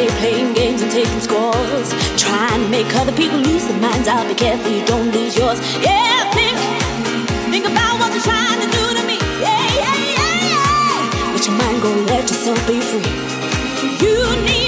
Around playing games and taking scores. Trying to make other people lose their minds. I'll be careful you don't lose yours. Yeah, think, think about what you're trying to do to me. Yeah, yeah, yeah, yeah. Let your mind go, let yourself be free. You need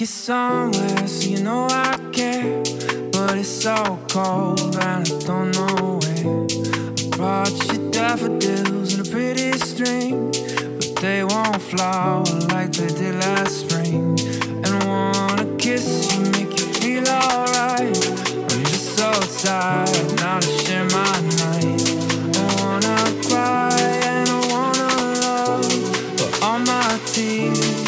you somewhere so you know I care. But it's so cold and I don't know where. I brought you daffodils in a pretty string, but they won't flower like they did last spring. And I wanna kiss you, make you feel alright. I'm just so tired now to share my night. I wanna cry and I wanna love, but all my tears.